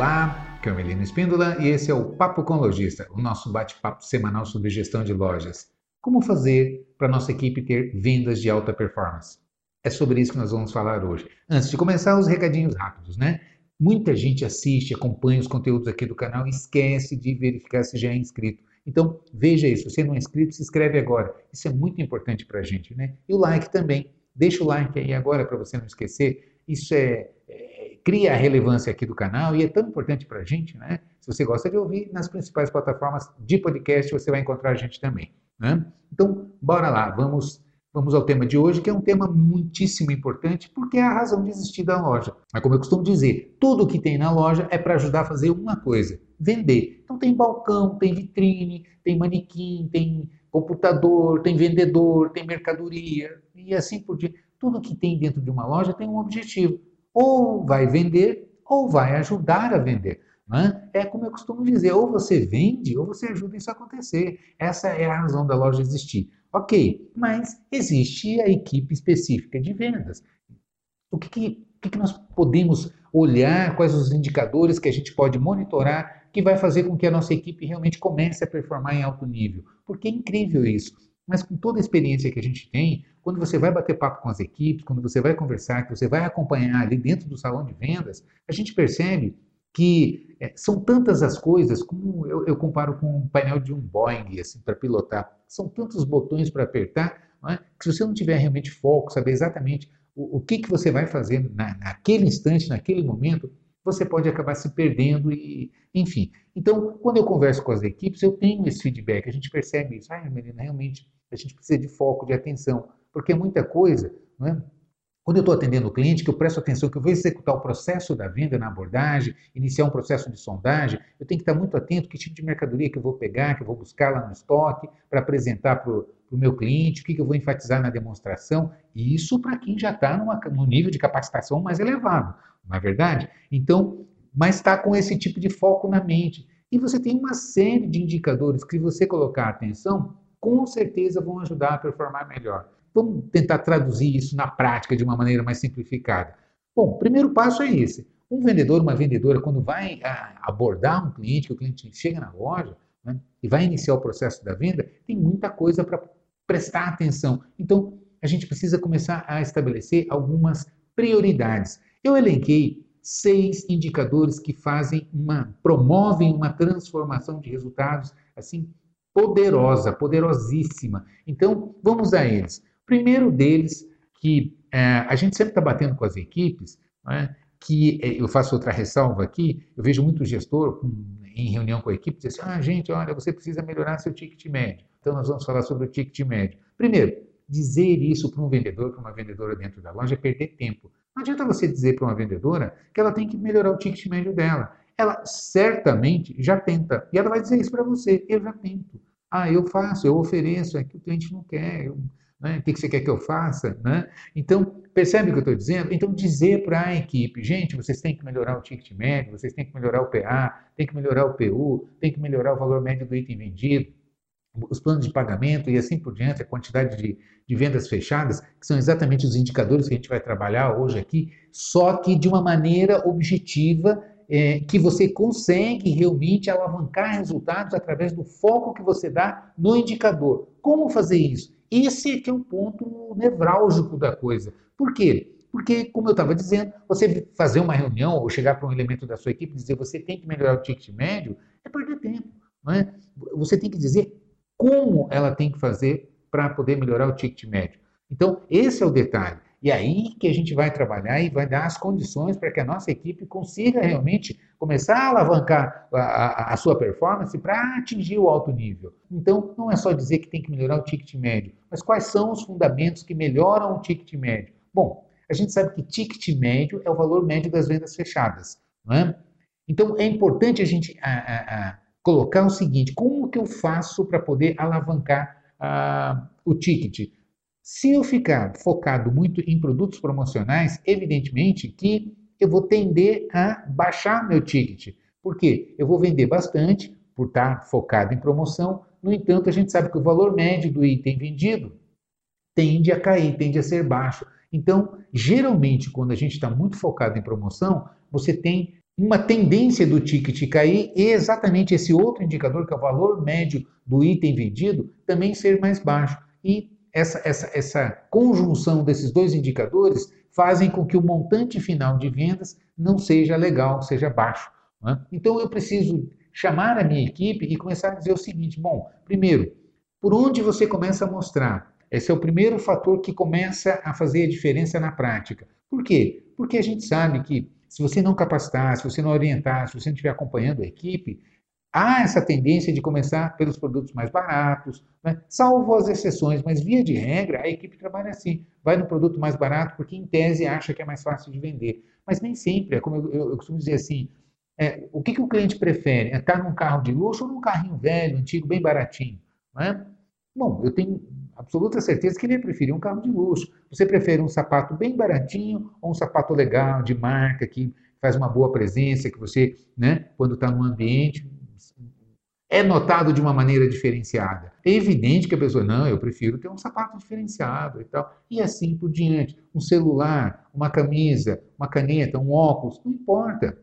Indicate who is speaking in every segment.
Speaker 1: Olá, Carmelino Espíndola e esse é o Papo com Lojista, o nosso bate-papo semanal sobre gestão de lojas. Como fazer para nossa equipe ter vendas de alta performance? É sobre isso que nós vamos falar hoje. Antes de começar, os recadinhos rápidos, né? Muita gente assiste, acompanha os conteúdos aqui do canal e esquece de verificar se já é inscrito. Então, veja isso. Se você não é inscrito, se inscreve agora. Isso é muito importante para a gente, né? E o like também. Deixa o like aí agora para você não esquecer. Isso é, é, cria a relevância aqui do canal e é tão importante para a gente, né? Se você gosta de ouvir, nas principais plataformas de podcast você vai encontrar a gente também. Né? Então, bora lá, vamos Vamos ao tema de hoje, que é um tema muitíssimo importante, porque é a razão de existir da loja. Mas como eu costumo dizer, tudo que tem na loja é para ajudar a fazer uma coisa: vender. Então tem balcão, tem vitrine, tem manequim, tem computador, tem vendedor, tem mercadoria e assim por diante. Tudo que tem dentro de uma loja tem um objetivo: ou vai vender ou vai ajudar a vender. Né? É como eu costumo dizer: ou você vende ou você ajuda isso a acontecer. Essa é a razão da loja existir. Ok, mas existe a equipe específica de vendas. O que, que, que, que nós podemos olhar, quais os indicadores que a gente pode monitorar que vai fazer com que a nossa equipe realmente comece a performar em alto nível? Porque é incrível isso. Mas com toda a experiência que a gente tem, quando você vai bater papo com as equipes, quando você vai conversar, que você vai acompanhar ali dentro do salão de vendas, a gente percebe que é, são tantas as coisas, como eu, eu, comparo com um painel de um Boeing, assim, para pilotar. São tantos botões para apertar, é? que se você não tiver realmente foco, saber exatamente o, o que, que você vai fazer na, naquele instante, naquele momento, você pode acabar se perdendo e, enfim. Então, quando eu converso com as equipes, eu tenho esse feedback, a gente percebe isso. Ah, menina, realmente a gente precisa de foco, de atenção, porque é muita coisa, não é? Quando eu estou atendendo o cliente, que eu presto atenção, que eu vou executar o processo da venda na abordagem, iniciar um processo de sondagem, eu tenho que estar muito atento que tipo de mercadoria que eu vou pegar, que eu vou buscar lá no estoque, para apresentar para o meu cliente, o que, que eu vou enfatizar na demonstração. E isso para quem já está no nível de capacitação mais elevado, não é verdade? Então, mas está com esse tipo de foco na mente. E você tem uma série de indicadores que, se você colocar atenção, com certeza vão ajudar a performar melhor. Vamos tentar traduzir isso na prática de uma maneira mais simplificada. Bom, o primeiro passo é esse. Um vendedor, uma vendedora, quando vai ah, abordar um cliente, que o cliente chega na loja né, e vai iniciar o processo da venda, tem muita coisa para prestar atenção. Então, a gente precisa começar a estabelecer algumas prioridades. Eu elenquei seis indicadores que fazem uma, promovem uma transformação de resultados assim poderosa, poderosíssima. Então, vamos a eles. Primeiro deles, que é, a gente sempre está batendo com as equipes, né, que é, eu faço outra ressalva aqui, eu vejo muito gestor em reunião com a equipe dizer assim, ah, gente, olha, você precisa melhorar seu ticket médio. Então, nós vamos falar sobre o ticket médio. Primeiro, dizer isso para um vendedor, para uma vendedora dentro da loja é perder tempo. Não adianta você dizer para uma vendedora que ela tem que melhorar o ticket médio dela. Ela certamente já tenta. E ela vai dizer isso para você. Eu já tento. Ah, eu faço, eu ofereço, é que o cliente não quer. Eu né? O que você quer que eu faça? Né? Então, percebe o que eu estou dizendo? Então, dizer para a equipe, gente, vocês têm que melhorar o ticket médio, vocês têm que melhorar o PA, tem que melhorar o PU, tem que melhorar o valor médio do item vendido, os planos de pagamento e assim por diante, a quantidade de, de vendas fechadas, que são exatamente os indicadores que a gente vai trabalhar hoje aqui, só que de uma maneira objetiva, é, que você consegue realmente alavancar resultados através do foco que você dá no indicador. Como fazer isso? Esse é que é o ponto nevrálgico da coisa. Por quê? Porque, como eu estava dizendo, você fazer uma reunião ou chegar para um elemento da sua equipe e dizer você tem que melhorar o ticket médio é perder tempo. Não é? Você tem que dizer como ela tem que fazer para poder melhorar o ticket médio. Então, esse é o detalhe. E aí que a gente vai trabalhar e vai dar as condições para que a nossa equipe consiga realmente começar a alavancar a, a, a sua performance para atingir o alto nível. Então, não é só dizer que tem que melhorar o ticket médio, mas quais são os fundamentos que melhoram o ticket médio? Bom, a gente sabe que ticket médio é o valor médio das vendas fechadas. Não é? Então, é importante a gente a, colocar o seguinte: como que eu faço para poder alavancar o ticket? Se eu ficar focado muito em produtos promocionais, evidentemente que eu vou tender a baixar meu ticket. Por quê? Eu vou vender bastante por estar focado em promoção. No entanto, a gente sabe que o valor médio do item vendido tende a cair, tende a ser baixo. Então, geralmente, quando a gente está muito focado em promoção, você tem uma tendência do ticket cair e exatamente esse outro indicador, que é o valor médio do item vendido, também ser mais baixo. E essa, essa, essa conjunção desses dois indicadores fazem com que o montante final de vendas não seja legal, seja baixo. Né? Então eu preciso chamar a minha equipe e começar a dizer o seguinte: bom, primeiro, por onde você começa a mostrar? Esse é o primeiro fator que começa a fazer a diferença na prática. Por quê? Porque a gente sabe que se você não capacitar, se você não orientar, se você não estiver acompanhando a equipe, há essa tendência de começar pelos produtos mais baratos, né? salvo as exceções, mas via de regra a equipe trabalha assim, vai no produto mais barato porque em tese acha que é mais fácil de vender, mas nem sempre, é como eu, eu, eu costumo dizer assim, é, o que, que o cliente prefere? É estar num carro de luxo ou num carrinho velho, antigo, bem baratinho? Né? Bom, eu tenho absoluta certeza que ele ia preferir um carro de luxo. Você prefere um sapato bem baratinho ou um sapato legal, de marca, que faz uma boa presença, que você, né, quando está num ambiente, é notado de uma maneira diferenciada. É evidente que a pessoa, não, eu prefiro ter um sapato diferenciado e tal. E assim por diante. Um celular, uma camisa, uma caneta, um óculos, não importa.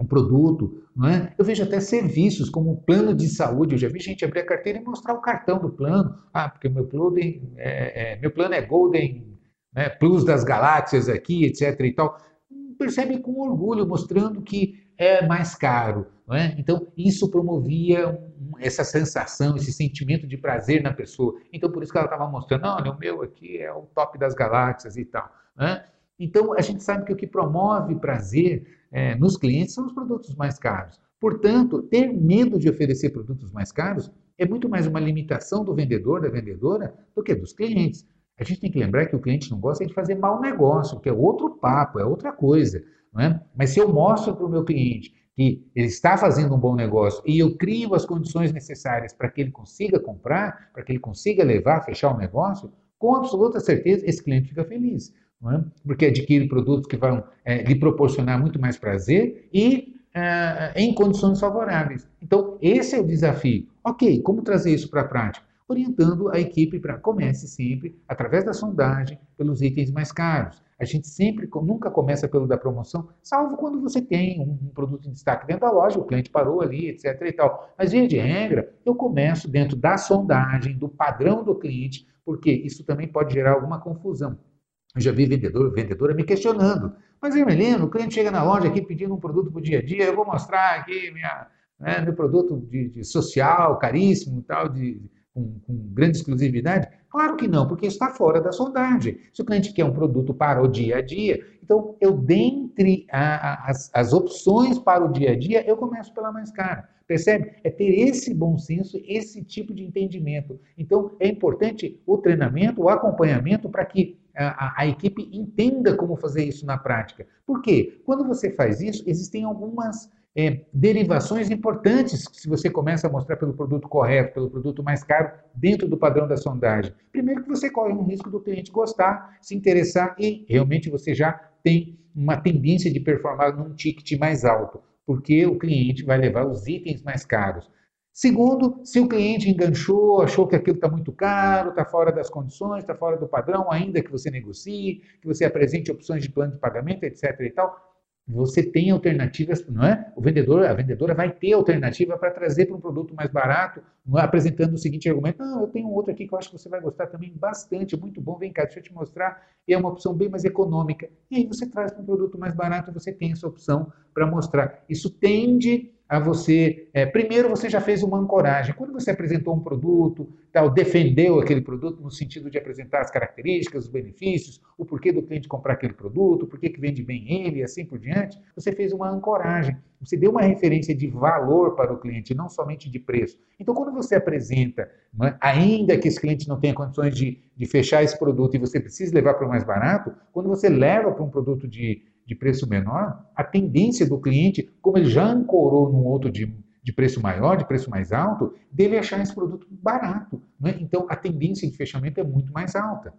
Speaker 1: Um produto, não é? Eu vejo até serviços como um plano de saúde. Eu já vi gente abrir a carteira e mostrar o cartão do plano. Ah, porque meu, Golden, é, é, meu plano é Golden né, Plus das galáxias aqui, etc. e tal. Percebe com orgulho, mostrando que é mais caro. Não é? Então, isso promovia essa sensação, esse sentimento de prazer na pessoa. Então, por isso que ela estava mostrando, olha, o meu aqui é o top das galáxias e tal. Né? Então, a gente sabe que o que promove prazer é, nos clientes são os produtos mais caros. Portanto, ter medo de oferecer produtos mais caros é muito mais uma limitação do vendedor, da vendedora, do que dos clientes. A gente tem que lembrar que o cliente não gosta de fazer mau negócio, que é outro papo, é outra coisa. É? Mas se eu mostro para o meu cliente que ele está fazendo um bom negócio e eu crio as condições necessárias para que ele consiga comprar, para que ele consiga levar, fechar o negócio, com absoluta certeza esse cliente fica feliz. É? Porque adquire produtos que vão é, lhe proporcionar muito mais prazer e é, em condições favoráveis. Então, esse é o desafio. Ok, como trazer isso para a prática? Orientando a equipe para comece sempre, através da sondagem, pelos itens mais caros. A gente sempre, nunca começa pelo da promoção, salvo quando você tem um, um, produto em destaque dentro da loja, o cliente parou ali, etc. e tal. Mas, via de regra, eu começo dentro da sondagem, do padrão do cliente, porque isso também pode gerar alguma confusão. Eu já vi vendedor, vendedora me questionando. Mas, Hermelino, o cliente chega na loja aqui pedindo um produto para o dia a dia, eu vou mostrar aqui minha, né, meu produto de, de social, caríssimo, tal, de, com, com, grande exclusividade? Claro que não, porque está fora da sondagem. Se o cliente quer um produto para o dia a dia, então eu, dentre a, a, as, as opções para o dia a dia, eu começo pela mais cara. Percebe? É ter esse bom senso, esse tipo de entendimento. Então, é importante o treinamento, o acompanhamento para que a, a, equipe entenda como fazer isso na prática. Por quê? Quando você faz isso, existem algumas é, derivações importantes se você começa a mostrar pelo produto correto, pelo produto mais caro, dentro do padrão da sondagem. Primeiro que você corre um risco do cliente gostar, se interessar e realmente você já tem uma tendência de performar num ticket mais alto, porque o cliente vai levar os itens mais caros. Segundo, se o cliente enganchou, achou que aquilo está muito caro, está fora das condições, está fora do padrão, ainda que você negocie, que você apresente opções de plano de pagamento, etc. e tal, você tem alternativas, não é? O vendedor, a vendedora vai ter alternativa para trazer para um produto mais barato, é? apresentando o seguinte argumento: não, eu tenho outro aqui que eu acho que você vai gostar também bastante, muito bom, vem cá, deixa eu te mostrar. E é uma opção bem mais econômica. E aí você traz para um produto mais barato, você tem essa opção para mostrar. Isso tende a você. É, primeiro, você já fez uma ancoragem. Quando você apresentou um produto, tal, defendeu aquele produto no sentido de apresentar as características, os benefícios, o porquê do cliente comprar aquele produto, por que vende bem ele e assim por diante, você fez uma ancoragem. Você deu uma referência de valor para o cliente, não somente de preço. Então, quando você apresenta, é, ainda que esse cliente não tenha condições de, de fechar esse produto e você precisa levar para o mais barato, quando você leva para um produto de de preço menor, a tendência do cliente, como ele já ancorou num outro de, de preço maior, de preço mais alto, dele achar esse produto barato. Né? Então, a tendência de fechamento é muito mais alta.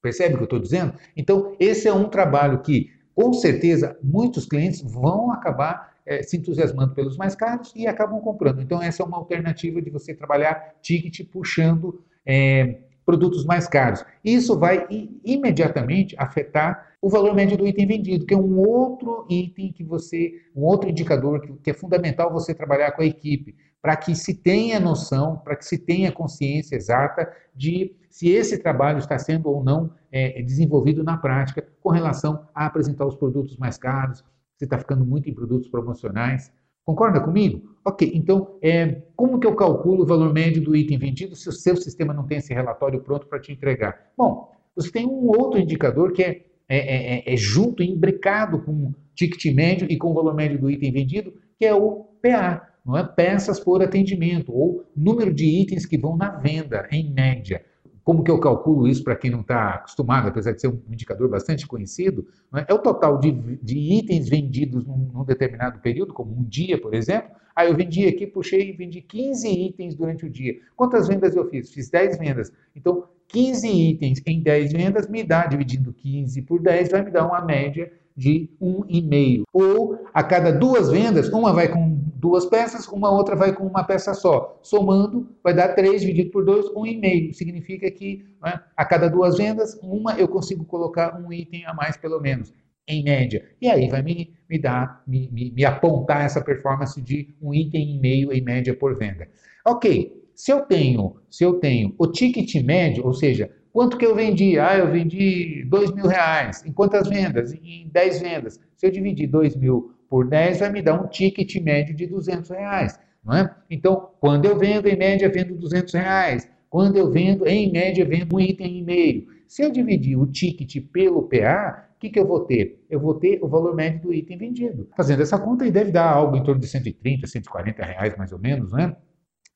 Speaker 1: Percebe o que eu estou dizendo? Então, esse é um trabalho que, com certeza, muitos clientes vão acabar é, se entusiasmando pelos mais caros e acabam comprando. Então, essa é uma alternativa de você trabalhar ticket puxando é, produtos mais caros. Isso vai imediatamente afetar o valor médio do item vendido, que é um outro item que você, um outro indicador que, é fundamental você trabalhar com a equipe, para que se tenha noção, para que se tenha consciência exata de se esse trabalho está sendo ou não é, desenvolvido na prática com relação a apresentar os produtos mais caros, se está ficando muito em produtos promocionais. Concorda comigo? Ok, então, é, como que eu calculo o valor médio do item vendido se o seu sistema não tem esse relatório pronto para te entregar? Bom, você tem um outro indicador que é, é, é, é, é junto, imbricado com o ticket médio e com o valor médio do item vendido, que é o PA, não é? peças por atendimento, ou número de itens que vão na venda, em média. Como que eu calculo isso para quem não está acostumado, apesar de ser um indicador bastante conhecido? É? é? o total de, de itens vendidos num, num, determinado período, como um dia, por exemplo. Aí eu vendi aqui, puxei e vendi 15 itens durante o dia. Quantas vendas eu fiz? Fiz 10 vendas. Então, 15 itens em 10 vendas me dá, dividindo 15 por 10, vai me dar uma média de 1,5. Ou a cada duas vendas, uma vai com duas peças, uma outra vai com uma peça só. Somando, vai dar 3 dividido por 2, 1,5. Significa que né, a cada duas vendas, uma eu consigo colocar um item a mais, pelo menos, em média. E aí vai me, me dar, me, me, me apontar essa performance de um item e meio em média por venda. Ok, se eu tenho, se eu tenho o ticket médio, ou seja, Quanto que eu vendi? Ah, eu vendi dois mil reais. Em quantas vendas? Em 10 vendas. Se eu dividir dois mil por 10, vai me dar um ticket médio de 200 reais. Não é? Então, quando eu vendo, em média, vendo 200 reais. Quando eu vendo, em média, vendo um item e meio. Se eu dividir o ticket pelo PA, o que, que eu vou ter? Eu vou ter o valor médio do item vendido. Fazendo essa conta, aí deve dar algo em torno de 130, 140 reais, mais ou menos, né?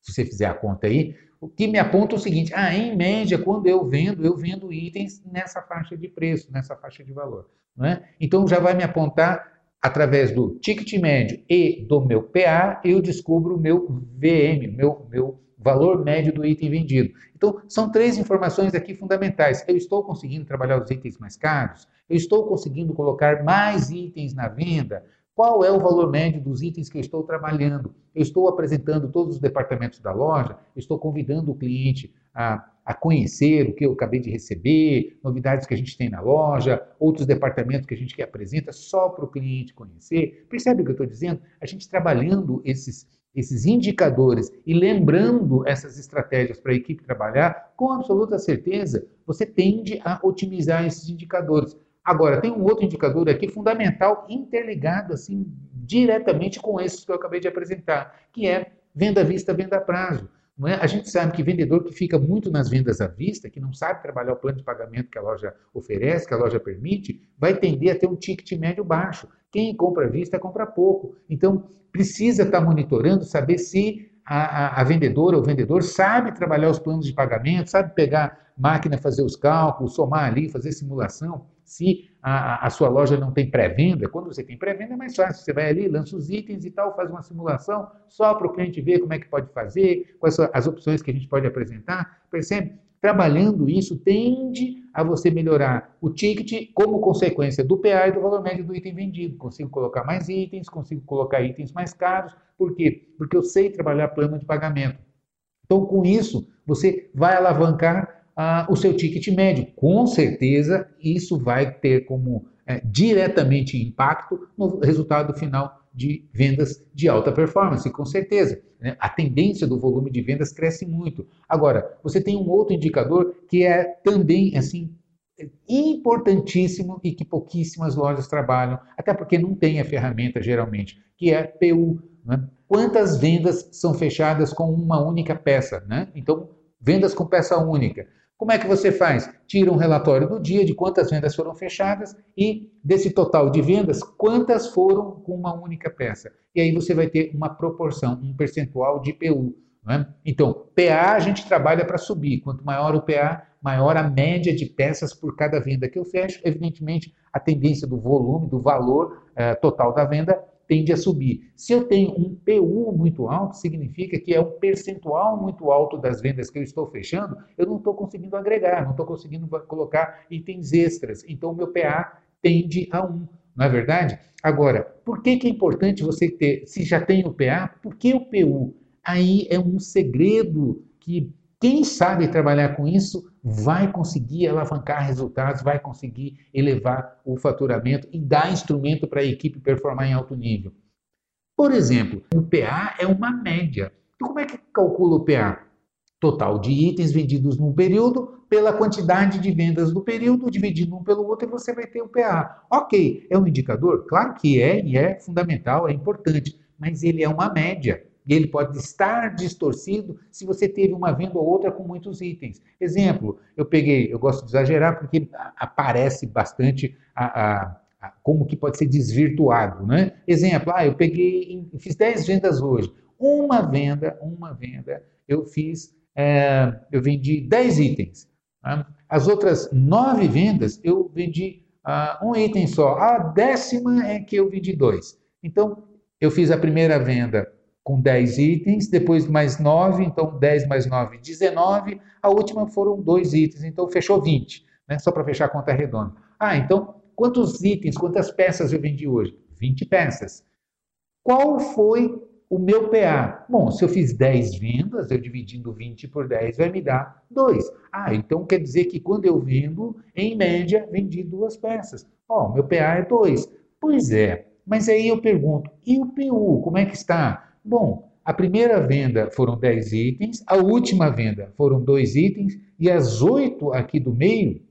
Speaker 1: Se você fizer a conta aí, o que me aponta o seguinte: ah, em média, quando eu vendo, eu vendo itens nessa faixa de preço, nessa faixa de valor. Não é? Então já vai me apontar através do ticket médio e do meu PA, eu descubro o meu VM, meu, meu valor médio do item vendido. Então, são três informações aqui fundamentais. Eu estou conseguindo trabalhar os itens mais caros? Eu estou conseguindo colocar mais itens na venda? Qual é o valor médio dos itens que eu estou trabalhando? Eu estou apresentando todos os departamentos da loja, estou convidando o cliente a, a conhecer o que eu acabei de receber, novidades que a gente tem na loja, outros departamentos que a gente quer apresenta só para o cliente conhecer. Percebe o que eu estou dizendo? A gente trabalhando esses, esses indicadores e lembrando essas estratégias para a equipe trabalhar, com absoluta certeza, você tende a otimizar esses indicadores. Agora, tem um outro indicador aqui fundamental, interligado assim diretamente com esses que eu acabei de apresentar, que é venda à vista, venda a prazo. É? A gente sabe que vendedor que fica muito nas vendas à vista, que não sabe trabalhar o plano de pagamento que a loja oferece, que a loja permite, vai tender a ter um ticket médio baixo. Quem compra à vista compra pouco. Então, precisa estar monitorando, saber se a, a, a vendedora ou o vendedor sabe trabalhar os planos de pagamento, sabe pegar máquina, fazer os cálculos, somar ali, fazer simulação. Se a, a sua loja não tem pré-venda, quando você tem pré-venda é mais fácil. Você vai ali, lança os itens e tal, faz uma simulação só para o cliente ver como é que pode fazer, quais são as opções que a gente pode apresentar. Percebe? Trabalhando isso tende a você melhorar o ticket como consequência do PA e do valor médio do item vendido. Consigo colocar mais itens, consigo colocar itens mais caros. Por quê? Porque eu sei trabalhar plano de pagamento. Então, com isso, você vai alavancar ah, o seu ticket médio. Com certeza, isso vai ter como é, diretamente impacto no resultado final de vendas de alta performance, com certeza. Né? A tendência do volume de vendas cresce muito. Agora, você tem um outro indicador que é também assim importantíssimo e que pouquíssimas lojas trabalham, até porque não tem a ferramenta geralmente, que é PU. Né? Quantas vendas são fechadas com uma única peça? Né? Então, vendas com peça única. Como é que você faz? Tira um relatório do dia de quantas vendas foram fechadas e desse total de vendas, quantas foram com uma única peça. E aí você vai ter uma proporção, um percentual de PU. É? Então, PA a gente trabalha para subir. Quanto maior o PA, maior a média de peças por cada venda que eu fecho. Evidentemente, a tendência do volume, do valor eh, total da venda tende a subir. Se eu tenho um PU muito alto, significa que é um percentual muito alto das vendas que eu estou fechando, eu não estou conseguindo agregar, não estou conseguindo colocar itens extras. Então, o meu PA tende a 1, não é verdade? Agora, por que, que é importante você ter, se já tem o PA, por que o PU? Aí é um segredo que Quem sabe trabalhar com isso vai conseguir alavancar resultados, vai conseguir elevar o faturamento e dar instrumento para a equipe performar em alto nível. Por exemplo, o PA é uma média. Então, como é que calcula o PA? Total de itens vendidos num período pela quantidade de vendas do período, dividido um pelo outro, e você vai ter o PA. Ok, é um indicador? Claro que é, e é fundamental, é importante, mas ele é uma média. E ele pode estar distorcido se você teve uma venda ou outra com muitos itens. Exemplo, eu peguei, eu gosto de exagerar porque aparece bastante a, a, a como que pode ser desvirtuado, né? Exemplo, ah, eu peguei, fiz 10 vendas hoje. Uma venda, uma venda, eu fiz, é, eu vendi 10 itens. Né? As outras nove vendas, eu vendi uh, um item só. A décima é que eu vendi dois. Então, eu fiz a primeira venda com 10 itens, depois mais 9, então 10 mais 9, 19. A última foram dois itens, então fechou 20, né? só para fechar a conta redonda. Ah, então quantos itens, quantas peças eu vendi hoje? 20 peças. Qual foi o meu PA? Bom, se eu fiz 10 vendas, eu dividindo 20 por 10 vai me dar 2. Ah, então quer dizer que quando eu vendo, em média, vendi duas peças. Ó, oh, meu PA é 2. Pois é, mas aí eu pergunto, e o PU, como é que está? Bom, a primeira venda foram 10 itens, a última venda foram 2 itens, e as 8 aqui do meio,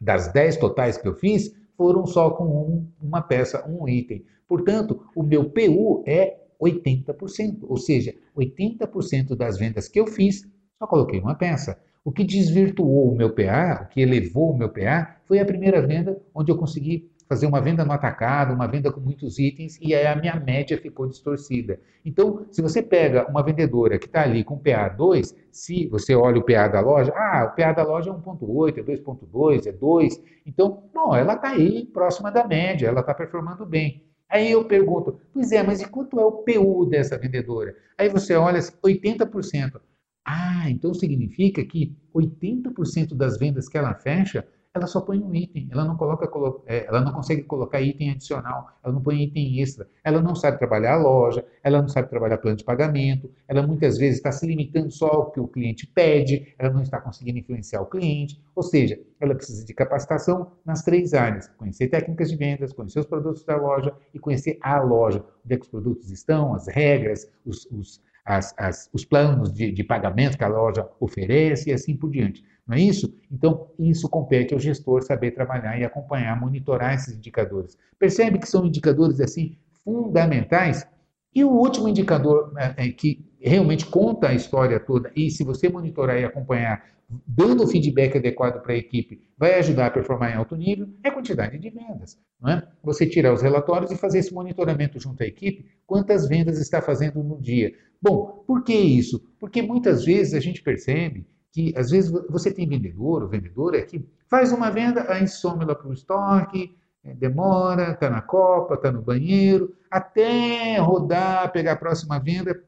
Speaker 1: das 10 totais que eu fiz, foram só com um, uma peça, um item. Portanto, o meu PU é 80%, ou seja, 80% das vendas que eu fiz, só coloquei uma peça. O que desvirtuou o meu PA, o que elevou o meu PA, foi a primeira venda onde eu consegui fazer uma venda no atacado, uma venda com muitos itens, e aí a minha média ficou distorcida. Então, se você pega uma vendedora que está ali com PA 2, se você olha o PA da loja, ah, o PA da loja é 1.8, é 2.2, é 2, então, bom, ela está aí próxima da média, ela está performando bem. Aí eu pergunto, pois é, mas e quanto é o PU dessa vendedora? Aí você olha, 80%. Ah, então significa que 80% das vendas que ela fecha ela só põe um item, ela não coloca, é, ela não consegue colocar item adicional, ela não põe item extra, ela não sabe trabalhar a loja, ela não sabe trabalhar plano de pagamento, ela muitas vezes está se limitando só ao que o cliente pede, ela não está conseguindo influenciar o cliente, ou seja, ela precisa de capacitação nas três áreas: conhecer técnicas de vendas, conhecer os produtos da loja e conhecer a loja, onde é que os produtos estão, as regras, os, os, as, as, os planos de, de pagamento que a loja oferece e assim por diante. Não é isso? Então, isso compete ao gestor saber trabalhar e acompanhar, monitorar esses indicadores. Percebe que são indicadores assim fundamentais? E o último indicador né, é, que realmente conta a história toda, e se você monitorar e acompanhar, dando o feedback adequado para a equipe, vai ajudar a performar em alto nível, é a quantidade de vendas. Não é? Você tirar os relatórios e fazer esse monitoramento junto à equipe, quantas vendas está fazendo no dia. Bom, por que isso? Porque muitas vezes a gente percebe que às vezes você tem vendedor ou vendedora que faz uma venda, aí some lá para o estoque, é, demora, está na copa, está no banheiro, até rodar, pegar a próxima venda,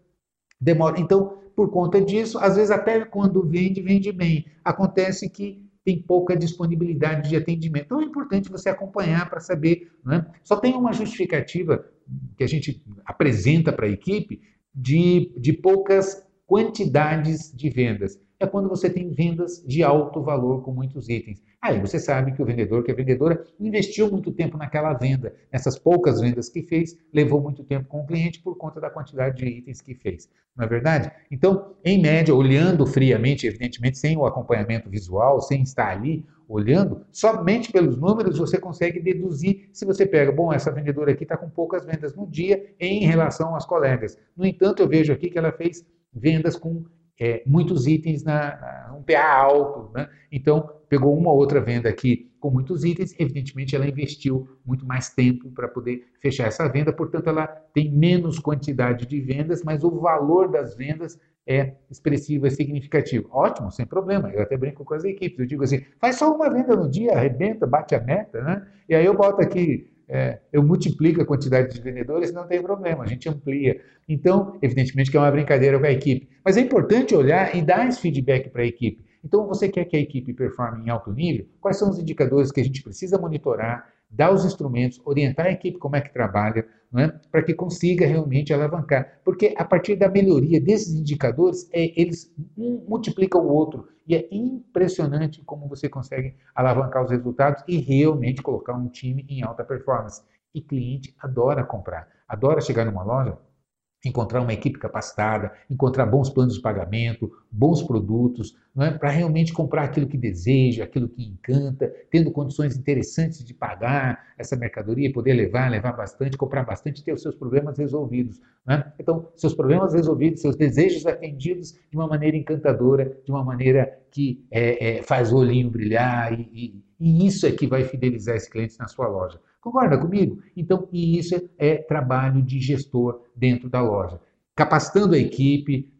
Speaker 1: demora. Então, por conta disso, às vezes até quando vende, vende bem. Acontece que tem pouca disponibilidade de atendimento. Então é importante você acompanhar para saber. Né? Só tem uma justificativa que a gente apresenta para a equipe de, de poucas quantidades de vendas é quando você tem vendas de alto valor com muitos itens. Aí você sabe que o vendedor, que a vendedora, investiu muito tempo naquela venda. Nessas poucas vendas que fez, levou muito tempo com o cliente por conta da quantidade de itens que fez. Não é verdade? Então, em média, olhando friamente, evidentemente, sem o acompanhamento visual, sem estar ali olhando, somente pelos números você consegue deduzir se você pega, bom, essa vendedora aqui está com poucas vendas no dia em relação às colegas. No entanto, eu vejo aqui que ela fez vendas com é, muitos itens na, na, um PA alto, né? Então, pegou uma outra venda aqui com muitos itens, evidentemente ela investiu muito mais tempo para poder fechar essa venda, portanto ela tem menos quantidade de vendas, mas o valor das vendas é expressivo, é significativo. Ótimo, sem problema. Eu até brinco com as equipes. Eu digo assim, faz só uma venda no dia, arrebenta, bate a meta, né? E aí eu boto aqui é, eu multiplico a quantidade de vendedores, não tem problema, a gente amplia. Então, evidentemente que é uma brincadeira com a equipe. Mas é importante olhar e dar esse feedback para a equipe. Então, você quer que a equipe performe em alto nível? Quais são os indicadores que a gente precisa monitorar, dar os instrumentos, orientar a equipe como é que trabalha, é? para que consiga realmente alavancar. Porque a partir da melhoria desses indicadores, é, eles um multiplicam o outro. E é impressionante como você consegue alavancar os resultados e realmente colocar um time em alta performance. E cliente adora comprar, adora chegar numa loja encontrar uma equipe capacitada, encontrar bons planos de pagamento, bons produtos, não é? para realmente comprar aquilo que deseja, aquilo que encanta, tendo condições interessantes de pagar essa mercadoria, poder levar, levar bastante, comprar bastante, ter os seus problemas resolvidos. É? Então, seus problemas resolvidos, seus desejos atendidos de uma maneira encantadora, de uma maneira que é, é, faz o olhinho brilhar, e, e, e isso é que vai fidelizar esse cliente na sua loja. Concorda comigo? Então, e isso é trabalho de gestor dentro da loja. Capacitando a equipe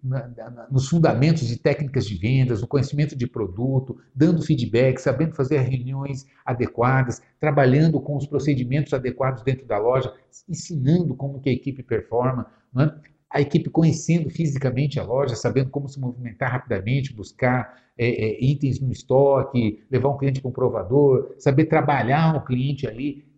Speaker 1: nos fundamentos de técnicas de vendas, no conhecimento de produto, dando feedback, sabendo fazer reuniões adequadas, trabalhando com os procedimentos adequados dentro da loja, ensinando como que a equipe performa, é? a equipe conhecendo fisicamente a loja, sabendo como se movimentar rapidamente, buscar é, é, itens no estoque, levar um cliente para um provador, saber trabalhar o cliente ali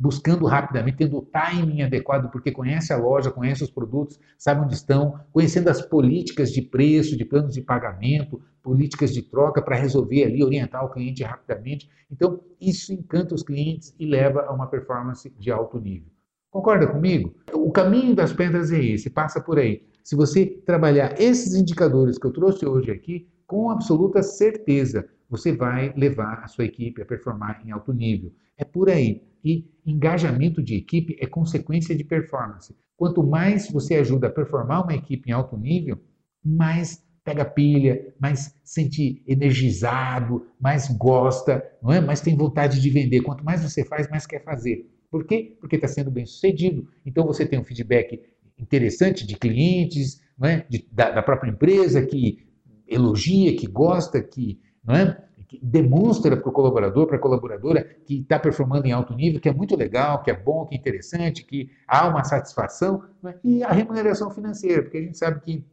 Speaker 1: buscando rapidamente, tendo o timing adequado, porque conhece a loja, conhece os produtos, sabe onde estão, conhecendo as políticas de preço, de planos de pagamento, políticas de troca para resolver ali, orientar o cliente rapidamente. Então, isso encanta os clientes e leva a uma performance de alto nível. Concorda comigo? O caminho das pedras é esse, passa por aí. Se você trabalhar esses indicadores que eu trouxe hoje aqui, com absoluta certeza, você vai levar a sua equipe a performar em alto nível. É por aí. E engajamento de equipe é consequência de performance. Quanto mais você ajuda a performar uma equipe em alto nível, mais pega pilha, mais sente energizado, mais gosta, não é? Mais tem vontade de vender. Quanto mais você faz, mais quer fazer. Por quê? Porque está sendo bem sucedido. Então você tem um feedback interessante de clientes, não é? De, da, da própria empresa que elogia, que gosta, que não é? que demonstra para o colaborador, para a colaboradora, que está performando em alto nível, que é muito legal, que é bom, que é interessante, que há uma satisfação, né? e a remuneração financeira, porque a gente sabe que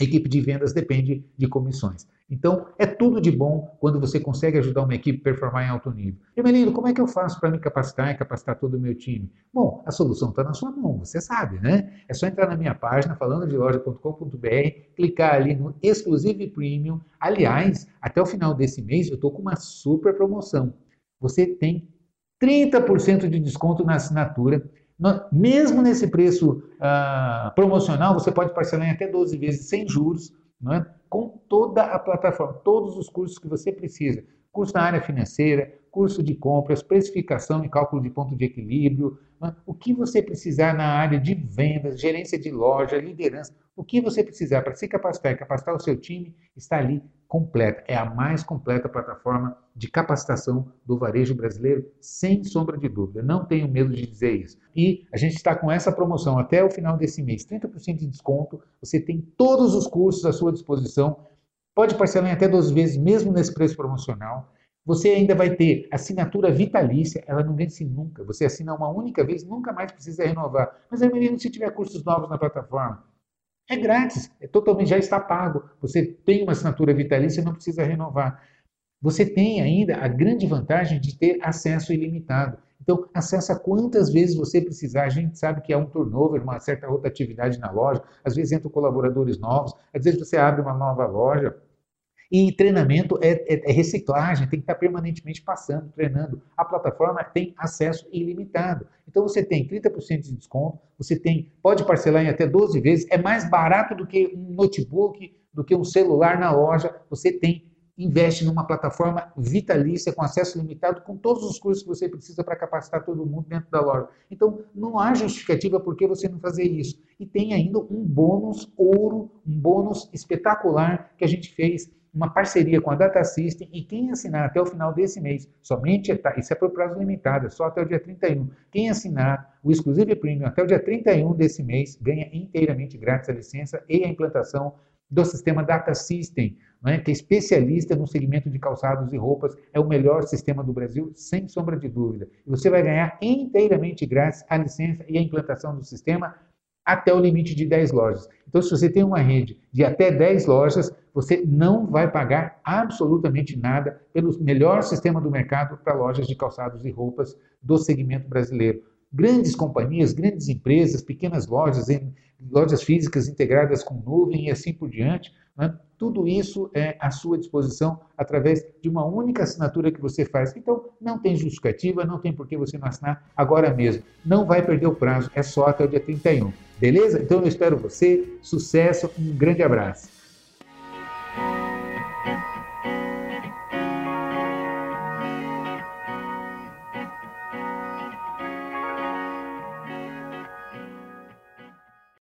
Speaker 1: a equipe de vendas depende de comissões. Então, é tudo de bom quando você consegue ajudar uma equipe a performar em alto nível. Emelino, como é que eu faço para me capacitar e capacitar todo o meu time? Bom, a solução está na sua mão, você sabe, né? É só entrar na minha página, falando de loja.com.br, clicar ali no Exclusive Premium. Aliás, até o final desse mês eu estou com uma super promoção. Você tem 30% de desconto na assinatura. Mesmo nesse preço uh, promocional, você pode parcelar em até 12 vezes sem juros é? com toda a plataforma, todos os cursos que você precisa. Curso na área financeira, curso de compras, precificação e cálculo de ponto de equilíbrio, é? o que você precisar na área de vendas, gerência de loja, liderança, o que você precisar para se capacitar e capacitar o seu time, está ali completa. É a mais completa plataforma de capacitação do varejo brasileiro, sem sombra de dúvida. Não tenho medo de dizer isso. E a gente está com essa promoção até o final desse mês, 30% de desconto. Você tem todos os cursos à sua disposição. Pode parcelar em até 12 vezes, mesmo nesse preço promocional. Você ainda vai ter assinatura vitalícia, ela não vence nunca. Você assina uma única vez, nunca mais precisa renovar. Mas, menino, se tiver cursos novos na plataforma, é grátis, é totalmente já está pago. Você tem uma assinatura vitalícia, não precisa renovar. Você tem ainda a grande vantagem de ter acesso ilimitado. Então, acessa quantas vezes você precisar. A gente sabe que há um turnover, uma certa rotatividade na loja. Às vezes entram colaboradores novos, às vezes você abre uma nova loja. E treinamento é, é, é, reciclagem, tem que estar permanentemente passando, treinando. A plataforma tem acesso ilimitado. Então você tem 30% de desconto, você tem, pode parcelar em até 12 vezes, é mais barato do que um notebook, do que um celular na loja. Você tem, investe numa plataforma vitalícia, com acesso limitado, com todos os cursos que você precisa para capacitar todo mundo dentro da loja. Então, não há justificativa por que você não fazer isso. E tem ainda um bônus ouro, um bônus espetacular que a gente fez uma parceria com a Data System e quem assinar até o final desse mês, somente, isso é por prazo limitado, é só até o dia 31. Quem assinar o Exclusive Premium até o dia 31 desse mês ganha inteiramente grátis a licença e a implantação do sistema Data System, né, que é especialista no segmento de calçados e roupas, é o melhor sistema do Brasil, sem sombra de dúvida. E você vai ganhar inteiramente grátis a licença e a implantação do sistema até o limite de 10 lojas. Então, se você tem uma rede de até 10 lojas, você não vai pagar absolutamente nada pelo melhor sistema do mercado para lojas de calçados e roupas do segmento brasileiro. Grandes companhias, grandes empresas, pequenas lojas, lojas físicas integradas com nuvem e assim por diante, né? Tudo isso é à sua disposição através de uma única assinatura que você faz. Então, não tem justificativa, não tem por que você não assinar agora mesmo. Não vai perder o prazo, é só até o dia 31. Beleza? Então, eu espero você. Sucesso, um grande abraço.